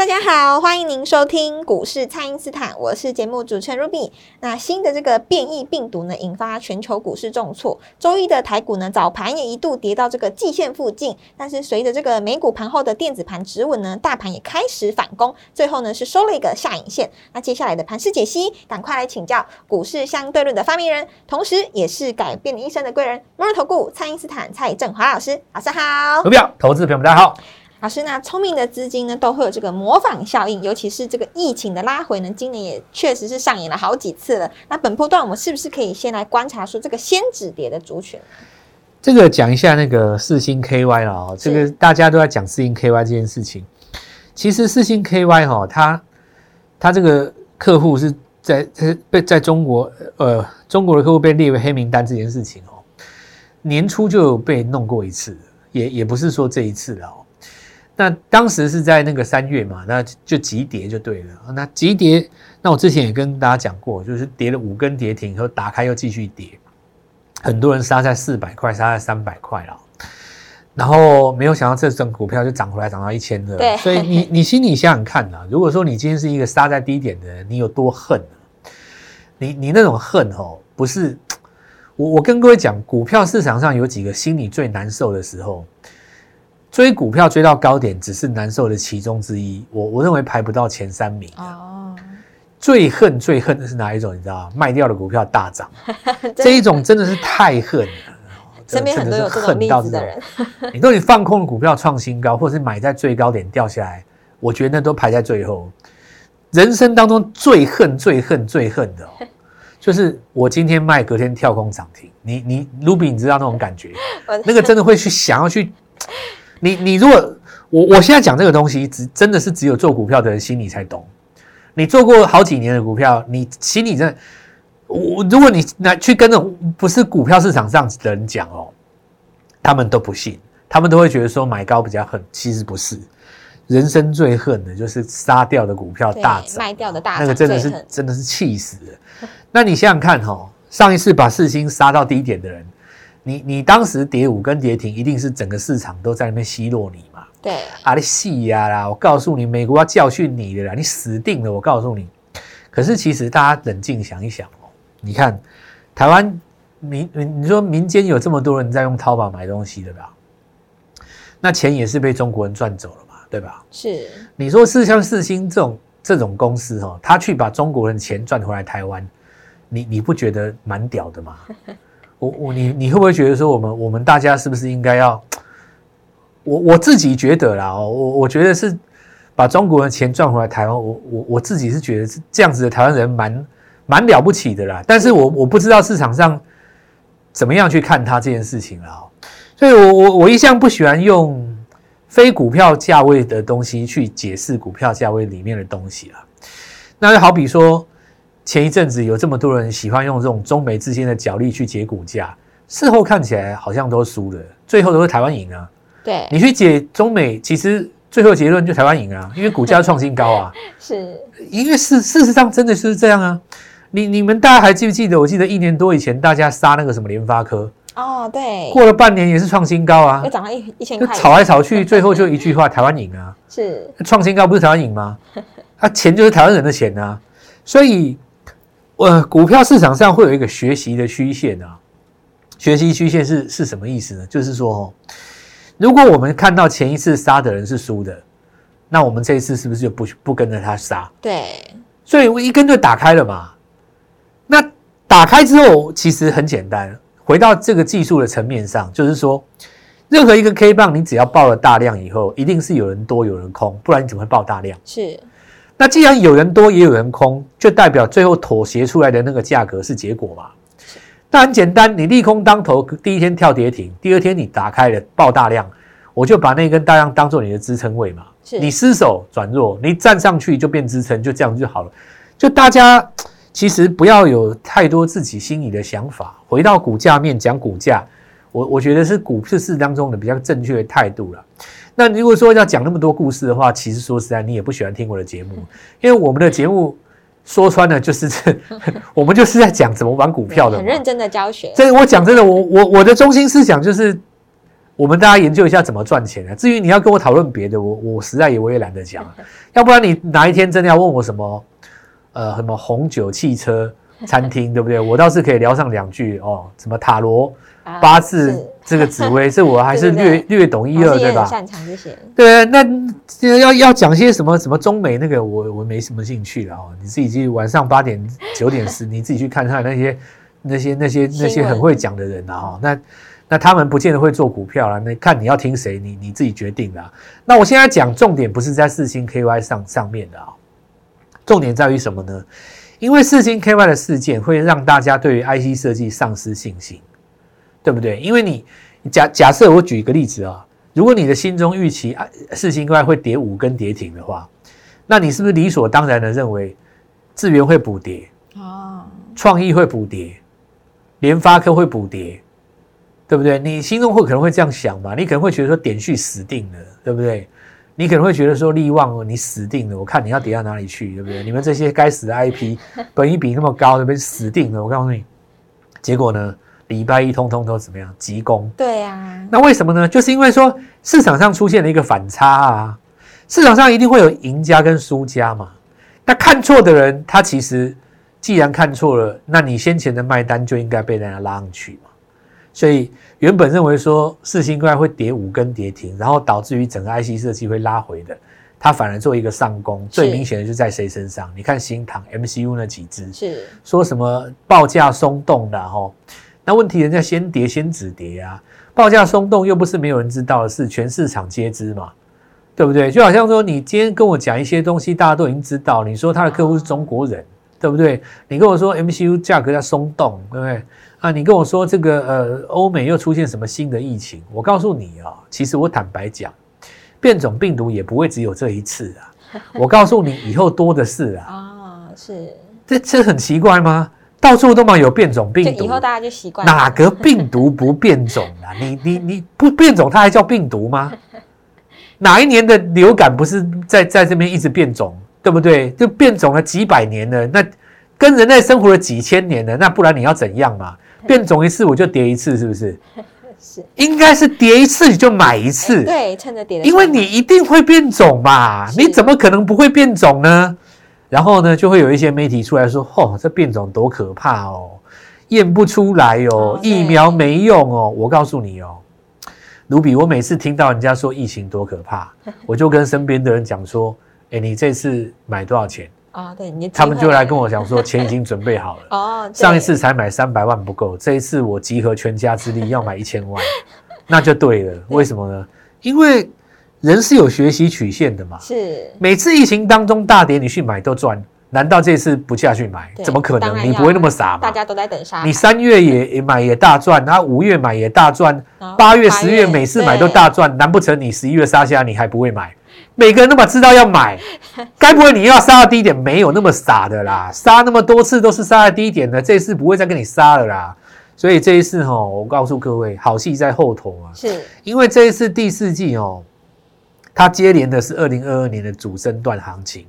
大家好，欢迎您收听股市蔡因斯坦，我是节目主持人 Ruby。那新的这个变异病毒呢，引发全球股市重挫。周一的台股呢，早盘也一度跌到这个季线附近，但是随着这个美股盘后的电子盘止稳呢，大盘也开始反攻，最后呢是收了一个下影线。那接下来的盘势解析，赶快来请教股市相对论的发明人，同时也是改变你一生的贵人——摩尔投顾蔡因斯坦蔡振华老师。老师好，股票投资朋友们大家好。老师，那聪明的资金呢，都会有这个模仿效应，尤其是这个疫情的拉回呢，今年也确实是上演了好几次了。那本波段我们是不是可以先来观察说这个先止跌的族群？这个讲一下那个四星 KY 了哦，这个大家都在讲四星 KY 这件事情。其实四星 KY 哈，它它这个客户是在被在中国呃中国的客户被列为黑名单这件事情哦，年初就有被弄过一次，也也不是说这一次了哦。那当时是在那个三月嘛，那就急跌就对了。那急跌，那我之前也跟大家讲过，就是跌了五根跌停，然后打开又继续跌，很多人杀在四百块，杀在三百块了。然后没有想到这种股票就涨回来，涨到一千了。对，所以你 你心里想想看呐，如果说你今天是一个杀在低点的人，你有多恨？你你那种恨哦，不是我我跟各位讲，股票市场上有几个心里最难受的时候。追股票追到高点只是难受的其中之一，我我认为排不到前三名。哦，最恨最恨的是哪一种？你知道吗？卖掉的股票大涨，这一种真的是太恨了。身边很多有这种例子的人，你都你放空的股票创新高，或者是买在最高点掉下来，我觉得那都排在最后。人生当中最恨最恨最恨的，就是我今天卖，隔天跳空涨停。你你卢比，你知道那种感觉？那个真的会去想要去。你你如果我我现在讲这个东西，只真的是只有做股票的人心里才懂。你做过好几年的股票，你心里真的，我如果你拿去跟那种不是股票市场上的人讲哦，他们都不信，他们都会觉得说买高比较狠，其实不是。人生最恨的就是杀掉的股票大涨，卖掉的大那个真的是真的是气死了。那你想想看哈，上一次把四星杀到低点的人。你你当时跌五跟跌停，一定是整个市场都在那边奚落你嘛？对，啊，你戏呀啦！我告诉你，美国要教训你的啦，你死定了！我告诉你。可是其实大家冷静想一想哦，你看台湾民，你说民间有这么多人在用淘宝买东西的吧？那钱也是被中国人赚走了嘛，对吧？是。你说是像四星这种这种公司哦，他去把中国人钱赚回来台湾，你你不觉得蛮屌的吗？我我你你会不会觉得说我们我们大家是不是应该要？我我自己觉得啦，我我觉得是把中国的钱赚回来台湾，我我我自己是觉得是这样子的台湾人蛮蛮了不起的啦。但是我我不知道市场上怎么样去看他这件事情了。所以我我我一向不喜欢用非股票价位的东西去解释股票价位里面的东西啦。那就好比说。前一阵子有这么多人喜欢用这种中美之间的角力去解股价，事后看起来好像都输了，最后都是台湾赢啊。对，你去解中美，其实最后结论就台湾赢啊，因为股价创新高啊。是，因为事事实上真的是这样啊。你你们大家还记不记得？我记得一年多以前大家杀那个什么联发科哦，对，过了半年也是创新高啊，又涨了一一千块，炒来炒去，最后就一句话，台湾赢啊。是，创新高不是台湾赢吗？啊，钱就是台湾人的钱啊，所以。呃，股票市场上会有一个学习的曲线啊，学习曲线是是什么意思呢？就是说，哦，如果我们看到前一次杀的人是输的，那我们这一次是不是就不不跟着他杀？对，所以我一根就打开了嘛。那打开之后，其实很简单，回到这个技术的层面上，就是说，任何一个 K 棒，你只要爆了大量以后，一定是有人多有人空，不然你怎么会爆大量？是。那既然有人多也有人空，就代表最后妥协出来的那个价格是结果嘛？那很简单，你利空当头，第一天跳跌停，第二天你打开了爆大量，我就把那根大量当做你的支撑位嘛。是你失手转弱，你站上去就变支撑，就这样就好了。就大家其实不要有太多自己心里的想法，回到股价面讲股价，我我觉得是股市当中的比较正确的态度了。那如果说要讲那么多故事的话，其实说实在，你也不喜欢听我的节目，因为我们的节目说穿了就是这，我们就是在讲怎么玩股票的。很认真的教学，这我讲真的，我我我的中心思想就是，我们大家研究一下怎么赚钱啊。至于你要跟我讨论别的，我我实在也我也懒得讲，要不然你哪一天真的要问我什么，呃，什么红酒、汽车、餐厅，对不对？我倒是可以聊上两句哦，什么塔罗、啊八字是这个紫薇，这我还是略略懂一二，对吧？擅长这些，对，那要要讲些什么什么中美那个，我我没什么兴趣了哦。你自己去晚上八点九点十，你自己去看看那些那些那些那些很会讲的人啊哈。那那他们不见得会做股票啦，那看你要听谁，你你自己决定啦。那我现在讲重点不是在四星 KY 上上面的啊，重点在于什么呢？因为四星 KY 的事件会让大家对于 IC 设计丧失信心，对不对？因为你假假设我举一个例子啊，如果你的心中预期啊四星 KY 会跌五根跌停的话，那你是不是理所当然的认为智源会补跌，哦，创意会补跌，联发科会补跌，对不对？你心中会可能会这样想嘛？你可能会觉得说点序死定了，对不对？你可能会觉得说利旺哦，你死定了，我看你要跌到哪里去，对不对？你们这些该死的 IP，本一比那么高，对不对？死定了，我告诉你。结果呢，礼拜一通通都怎么样？急攻。对啊，那为什么呢？就是因为说市场上出现了一个反差啊，市场上一定会有赢家跟输家嘛。那看错的人，他其实既然看错了，那你先前的卖单就应该被人家拉上去嘛。所以原本认为说四星怪会跌五根跌停，然后导致于整个 IC 设计会拉回的，它反而做一个上攻，最明显的就在谁身上？你看新唐 MCU 那几只，是说什么报价松动的吼，那问题人家先跌先止跌啊，报价松动又不是没有人知道的事，全市场皆知嘛，对不对？就好像说你今天跟我讲一些东西，大家都已经知道，你说他的客户是中国人，对不对？你跟我说 MCU 价格在松动，对不对？啊，你跟我说这个呃欧美又出现什么新的疫情，我告诉你啊、其实我坦白讲，变种病毒也不会只有这一次啊，我告诉你以后多的是啊。啊，是，这这很奇怪吗？到处都嘛有变种病毒以，后大家就习惯哪个病毒不变种啊？你你你不变种，它还叫病毒吗？哪一年的流感不是在在这边一直变种，对不对？就变种了几百年了，那跟人类生活了几千年了，那不然你要怎样嘛？变种一次我就跌一次，是不是？是，应该是跌一次你就买一次，对，趁着跌的因为你一定会变种嘛，你怎么可能不会变种呢？然后呢，就会有一些媒体出来说：“哦，这变种多可怕哦，验不出来哦哦，疫苗没用哦。”我告诉你哦，卢比，我每次听到人家说疫情多可怕，我就跟身边的人讲说：“哎，你这次买多少钱啊，对，你？”他们就来跟我讲说：“钱已经准备好了。”哦，上一次才买三百万不够，这一次我集合全家之力要买一千万，那就对了。为什么呢？因为人是有学习曲线的嘛。是每次疫情当中大跌，你去买都赚，难道这次不下去买？怎么可能？你不会那么傻嘛？大家都在等杀你三月也也买也大赚，然后五月买也大赚，八月、十月月每次买都大赚，难不成你十一月杀下你还不会买？每个人都把知道要买，该不会你要杀到低点？没有那么傻的啦，杀那么多次都是杀在低点的，这一次不会再跟你杀了啦。所以这一次哈，我告诉各位，好戏在后头啊。是因为这一次第四季哦，它接连的是二零二二年的主升段行情。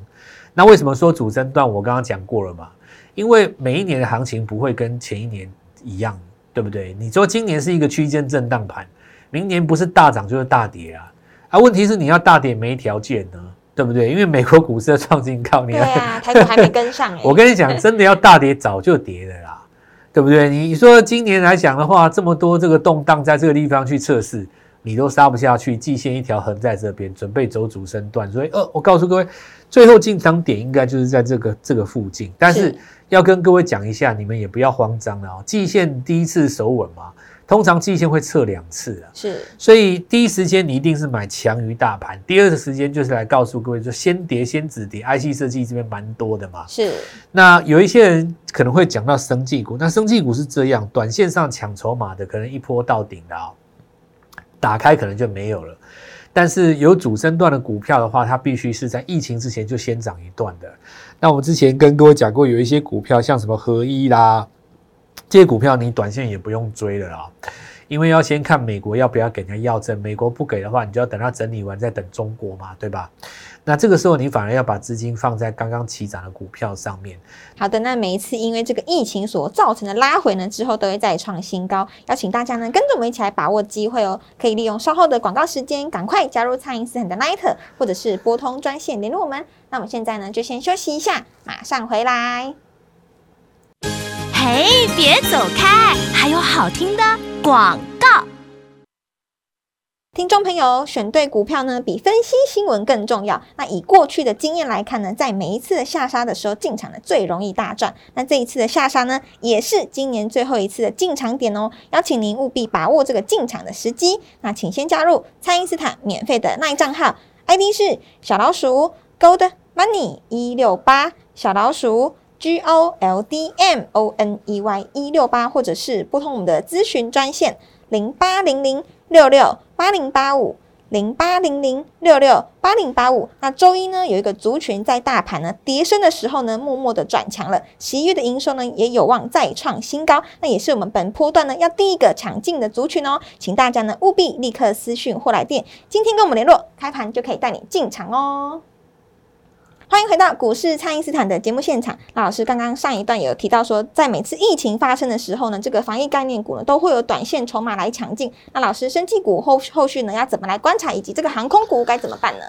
那为什么说主升段？我刚刚讲过了嘛，因为每一年的行情不会跟前一年一样，对不对？你说今年是一个区间震荡盘，明年不是大涨就是大跌啊。啊，问题是你要大跌没条件呢，对不对？因为美国股市的创新高，你要对啊，台股还没跟上哎，我跟你讲，真的要大跌早就跌了啦，对不对？你说今年来讲的话，这么多这个动荡，在这个地方去测试，你都杀不下去，季线一条横在这边，准备走主升段，所以呃，我告诉各位，最后进场点应该就是在这个这个附近，但是是要跟各位讲一下，你们也不要慌张了哦，季线第一次守稳嘛，通常季线会测两次啊。是所以第一时间你一定是买强于大盘，第二个时间就是来告诉各位，就先跌先止跌，IC 设计这边蛮多的嘛。是那有一些人可能会讲到生技股，那生技股是这样，短线上抢筹码的，可能一波到顶的啊、打开可能就没有了。但是有主升段的股票的话，它必须是在疫情之前就先涨一段的。那我们之前跟各位讲过，有一些股票像什么合一啦，这些股票你短线也不用追了啦。因为要先看美国要不要给人家要证，美国不给的话，你就要等它整理完再等中国嘛，对吧？那这个时候你反而要把资金放在刚刚起涨的股票上面。好的，那每一次因为这个疫情所造成的拉回呢，之后都会再创新高。邀请大家呢跟着我们一起来把握机会哦，可以利用稍后的广告时间，赶快加入蔡英斯坦的 Light，或者是拨通专线联络我们。那我们现在呢就先休息一下，马上回来。嘿，别走开，还有好听的广告。听众朋友，选对股票呢，比分析新闻更重要。那以过去的经验来看呢，在每一次的下杀的时候进场的最容易大赚。那这一次的下杀呢，也是今年最后一次的进场点哦。邀请您务必把握这个进场的时机。那请先加入蔡因斯坦免费的那一账号，ID 是小老鼠 Gold Money 一六八，小老鼠 G O L D M O N E Y 一六八，或者是拨通我们的咨询专线零八零零。六六八零八五零八零零六六八零八五。那周一呢，有一个族群在大盘呢跌升的时候呢，默默的转强了。十一月的营收呢，也有望再创新高。那也是我们本波段呢要第一个抢进的族群哦，请大家呢务必立刻私讯或来电，今天跟我们联络，开盘就可以带你进场哦。欢迎回到股市，蔡因斯坦的节目现场。那老师刚刚上一段有提到说，在每次疫情发生的时候呢，这个防疫概念股呢都会有短线筹码来抢进。那老师，生技股后后续呢要怎么来观察，以及这个航空股该怎么办呢？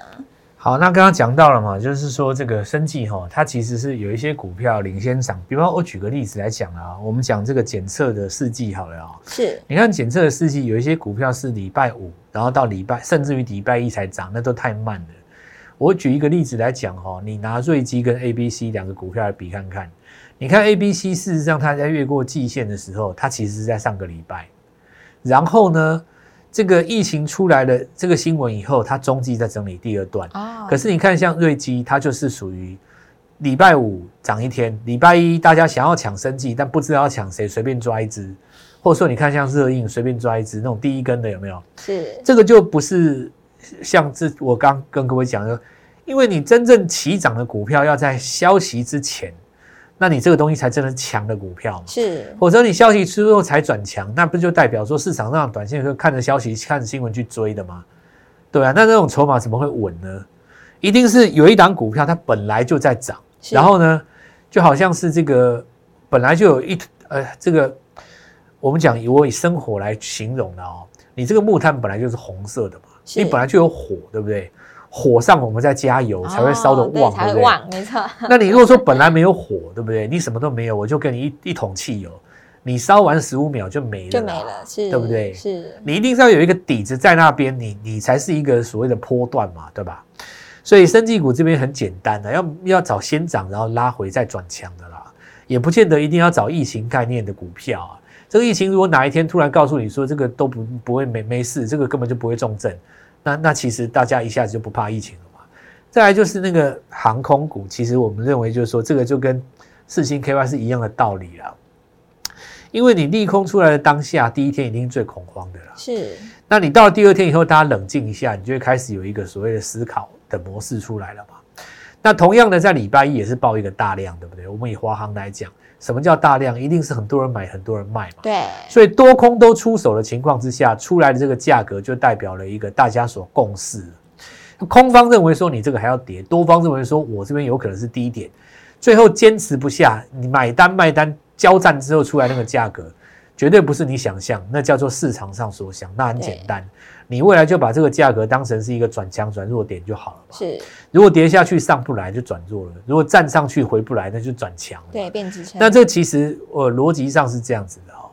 好，那刚刚讲到了嘛，就是说这个生技哈，它其实是有一些股票领先涨。比方我举个例子来讲啊，我们讲这个检测的试剂好了啊，是，你看检测的试剂有一些股票是礼拜五，然后到礼拜甚至于礼拜一才涨，那都太慢了。我举一个例子来讲哈，你拿瑞基跟 A B C 两个股票来比看看，你看 A B C 事实上它在越过季线的时候，它其实是在上个礼拜，然后呢，这个疫情出来了这个新闻以后，它中继在整理第二段。哦。可是你看像瑞基，它就是属于礼拜五涨一天，礼拜一大家想要抢生计，但不知道要抢谁，随便抓一只，或者说你看像热映随便抓一只那种第一根的有没有？是。这个就不是像这我刚跟各位讲的。因为你真正起涨的股票要在消息之前，那你这个东西才真的强的股票嘛？是，否则你消息之后才转强，那不就代表说市场上短线是看着消息、看着新闻去追的吗？对啊，那这种筹码怎么会稳呢？一定是有一档股票它本来就在涨，然后呢，就好像是这个本来就有一呃，这个我们讲我以生活来形容的哦，你这个木炭本来就是红色的嘛，你本来就有火，对不对？火上我们再加油才会烧得旺，对不对？旺，没错。那你如果说本来没有火，对不对？你什么都没有，我就给你一一桶汽油，你烧完十五秒就没了，就没了，是，对不对？是。你一定是要有一个底子在那边，你你才是一个所谓的波段嘛，对吧？所以生技股这边很简单的，要要找先涨然后拉回再转强的啦，也不见得一定要找疫情概念的股票啊。这个疫情如果哪一天突然告诉你说这个都不不会没没事，这个根本就不会重症。那那其实大家一下子就不怕疫情了嘛。再来就是那个航空股，其实我们认为就是说这个就跟四星 KY 是一样的道理了。因为你利空出来的当下，第一天一定最恐慌的了。是。那你到了第二天以后，大家冷静一下，你就会开始有一个所谓的思考的模式出来了嘛。那同样的，在礼拜一也是报一个大量，对不对？我们以华航来讲。什么叫大量？一定是很多人买，很多人卖嘛。对，所以多空都出手的情况之下，出来的这个价格就代表了一个大家所共识。空方认为说你这个还要跌，多方认为说我这边有可能是低点，最后坚持不下，你买单卖单交战之后出来那个价格，绝对不是你想象，那叫做市场上所想，那很简单。你未来就把这个价格当成是一个转强转弱点就好了嘛。是，如果跌下去上不来就转弱了，如果站上去回不来那就转强。对，变支撑。那这其实呃逻辑上是这样子的哦。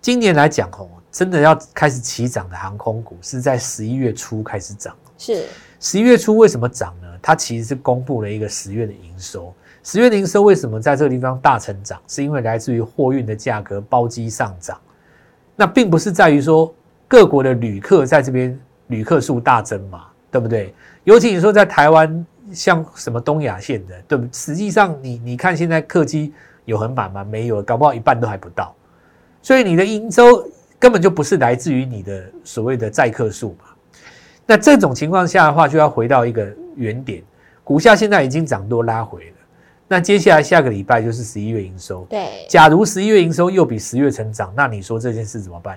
今年来讲哦，真的要开始起涨的航空股是在十一月初开始涨。是，十一月初为什么涨呢？它其实是公布了一个十月的营收。十月的营收为什么在这个地方大成长？是因为来自于货运的价格包机上涨。那并不是在于说。各国的旅客在这边旅客数大增嘛，对不对？尤其你说在台湾，像什么东亚线的，对不？实际上，你你看现在客机有很满吗？没有，搞不好一半都还不到。所以你的营收根本就不是来自于你的所谓的载客数嘛。那这种情况下的话，就要回到一个原点，股价现在已经涨多拉回了。那接下来下个礼拜就是十一月营收，对，假如十一月营收又比十月成长，那你说这件事怎么办？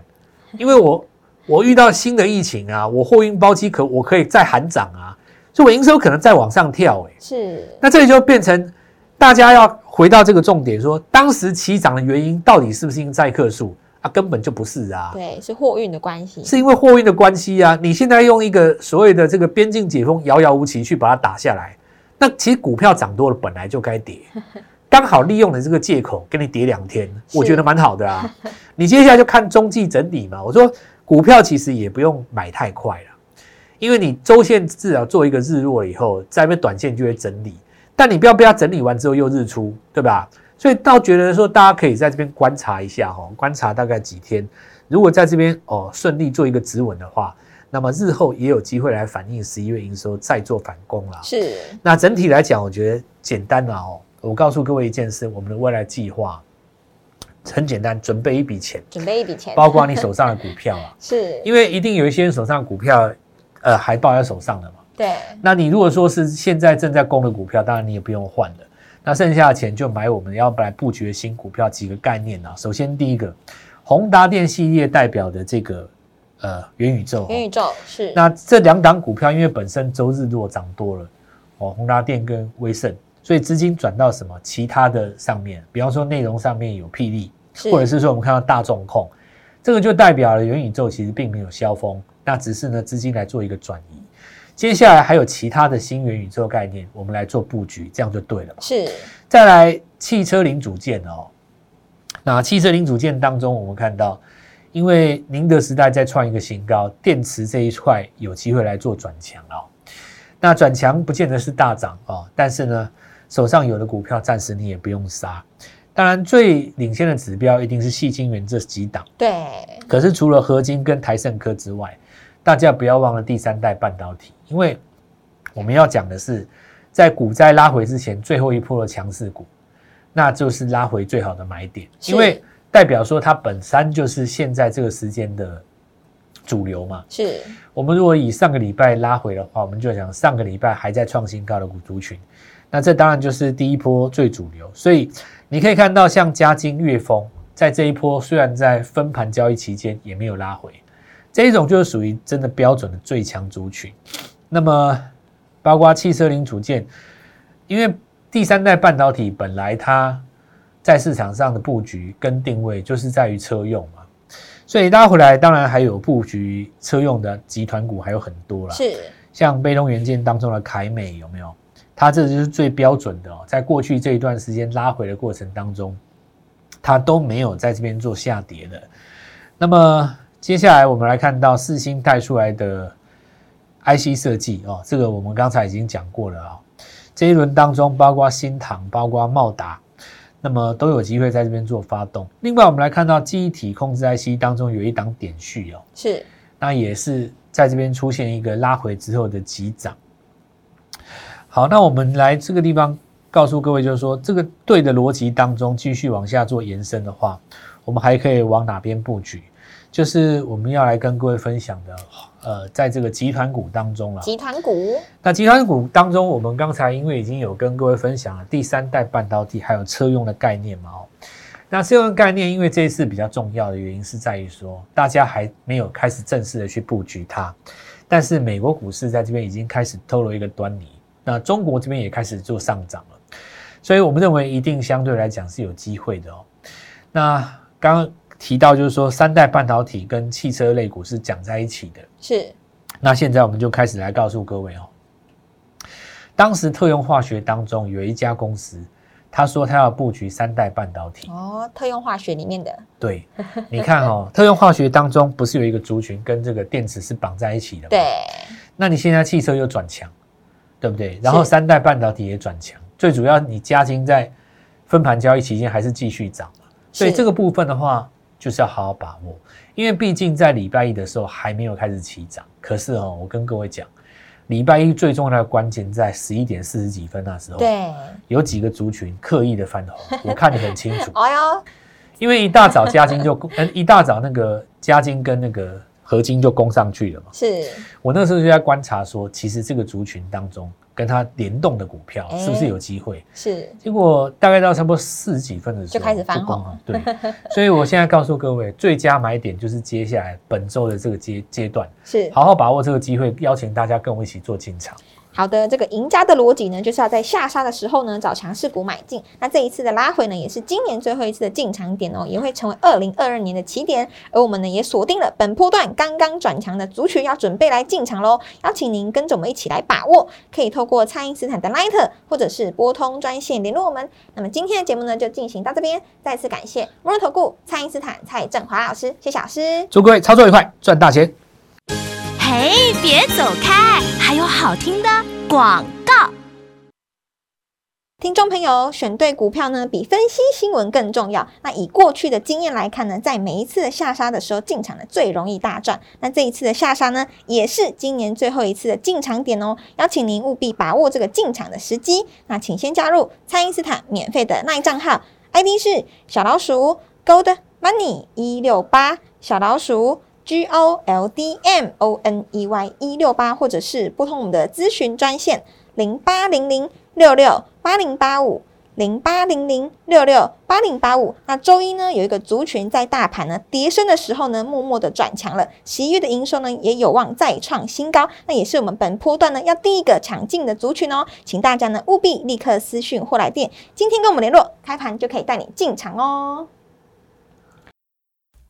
因为我我遇到新的疫情啊，我货运包机可我可以再喊涨啊，所以我营收可能再往上跳、欸，是，那这里就变成大家要回到这个重点，说当时起涨的原因到底是不是因为载客数啊？根本就不是啊，对，是货运的关系，是因为货运的关系啊。你现在用一个所谓的这个边境解封，遥遥无期去把它打下来，那其实股票涨多了本来就该跌，刚好利用了这个借口给你跌两天，我觉得蛮好的啊。你接下来就看中继整理嘛。我说股票其实也不用买太快了。因为你周线至少做一个日落了以后，在那边短线就会整理，但你不要被它整理完之后又日出，对吧？所以倒觉得说，大家可以在这边观察一下哈，观察大概几天，如果在这边哦顺利做一个止稳的话，那么日后也有机会来反映十一月营收再做反攻啦。是，那整体来讲，我觉得简单了哦。我告诉各位一件事，我们的未来计划很简单，准备一笔钱，准备一笔钱，包括你手上的股票啊，是，因为一定有一些人手上的股票，呃，还抱在手上的嘛。对，那你如果说是现在正在供的股票，当然你也不用换了。那剩下的钱就买我们要来布局的新股票几个概念啊。首先第一个，宏达电系列代表的这个呃元宇宙，元宇宙是，那这两档股票因为本身周日落涨多了哦，宏达电跟威盛，所以资金转到什么其他的上面，比方说内容上面有霹雳，或者是说我们看到大众控，这个就代表了元宇宙其实并没有消风，那只是呢资金来做一个转移。接下来还有其他的新元宇宙概念，我们来做布局，这样就对了嘛。是，再来汽车零组件哦，那汽车零组件当中，我们看到，因为宁德时代在创一个新高，电池这一块有机会来做转强哦。那转强不见得是大涨哦，但是呢，手上有的股票暂时你也不用杀。当然，最领先的指标一定是细晶圆这几档。对，可是除了合金跟台盛科之外，大家不要忘了第三代半导体，因为我们要讲的是，在股灾拉回之前最后一波的强势股，那就是拉回最好的买点，因为代表说它本身就是现在这个时间的主流嘛。是，我们如果以上个礼拜拉回的话，我们就讲上个礼拜还在创新高的股族群，那这当然就是第一波最主流。所以你可以看到，像嘉金、粤丰，在这一波虽然在分盘交易期间也没有拉回，这一种就是属于真的标准的最强族群。那么包括汽车零组件，因为第三代半导体本来它在市场上的布局跟定位就是在于车用嘛。所以拉回来，当然还有布局车用的集团股还有很多啦，是，像被动元件当中的凯美有没有？它这就是最标准的哦，在过去这一段时间拉回的过程当中，它都没有在这边做下跌的。那么接下来我们来看到四星带出来的 IC 设计哦，这个我们刚才已经讲过了啊、这一轮当中，包括新唐，包括茂达，那么都有机会在这边做发动。另外，我们来看到记忆体控制 IC 当中有一档点序哦，是，那也是在这边出现一个拉回之后的急涨。好，那我们来这个地方告诉各位，就是说这个对的逻辑当中继续往下做延伸的话，我们还可以往哪边布局？就是我们要来跟各位分享的，呃，在这个集团股当中了。集团股那集团股当中，我们刚才因为已经有跟各位分享了第三代半导体还有车用的概念嘛，哦，那车用的概念，因为这一次比较重要的原因是在于说，大家还没有开始正式的去布局它，但是美国股市在这边已经开始透露一个端倪，那中国这边也开始做上涨了，所以我们认为一定相对来讲是有机会的哦。那刚刚提到就是说，三代半导体跟汽车类股是讲在一起的，是，那现在我们就开始来告诉各位哦，当时特用化学当中有一家公司，他说他要布局三代半导体。哦，特用化学里面的。对，你看哦，特用化学当中不是有一个族群跟这个电池是绑在一起的吗？对，那你现在汽车又转强，对不对？然后三代半导体也转强，最主要你加金在分盘交易期间还是继续涨嘛，所以是这个部分的话就是要好好把握，因为毕竟在礼拜一的时候还没有开始起涨，可是哦，我跟各位讲，礼拜一最重要的关键在十一点四十几分那时候，对，有几个族群刻意的翻红，我看得很清楚，哎呦，因为一大早加金就，嗯，一大早那个加金跟那个合金就攻上去了嘛。是我那时候就在观察说，其实这个族群当中跟它联动的股票哎是不是有机会？是，结果大概到差不多四十几分的时候就开始翻红了。对，所以我现在告诉各位，最佳买点就是接下来本周的这个阶阶段，是好好把握这个机会，邀请大家跟我一起做进场。好的，这个赢家的逻辑呢，就是要在下杀的时候呢找强势股买进。那这一次的拉回呢，也是今年最后一次的进场点哦，也会成为二零二二年的起点。而我们呢，也锁定了本波段刚刚转强的族群，要准备来进场喽。邀请您跟着我们一起来把握，可以透过蔡因斯坦的 Light 或者是拨通专线联络我们。那么今天的节目呢，就进行到这边，再次感谢摩尔投顾蔡因斯坦蔡振华老师，谢谢老师。祝各位操作愉快，赚大钱！哎，别走开，还有好听的广告。听众朋友，选对股票呢，比分析新闻更重要。那以过去的经验来看呢，在每一次的下杀的时候进场的最容易大赚。那这一次的下杀呢，也是今年最后一次的进场点哦。邀请您务必把握这个进场的时机。那请先加入蔡因斯坦免费的那一账号，ID 是小老鼠 Gold Money 一六八，小老鼠 G O L D M O N E Y 一六八，或者是拨通我们的咨询专线零八零零六六八零八五零八零零六六八零八五。那周一呢，有一个族群在大盘呢跌升的时候呢，默默的转强了。十一月的营收呢，也有望再创新高。那也是我们本波段呢要第一个抢进的族群哦，请大家呢务必立刻私讯或来电，今天跟我们联络，开盘就可以带你进场哦。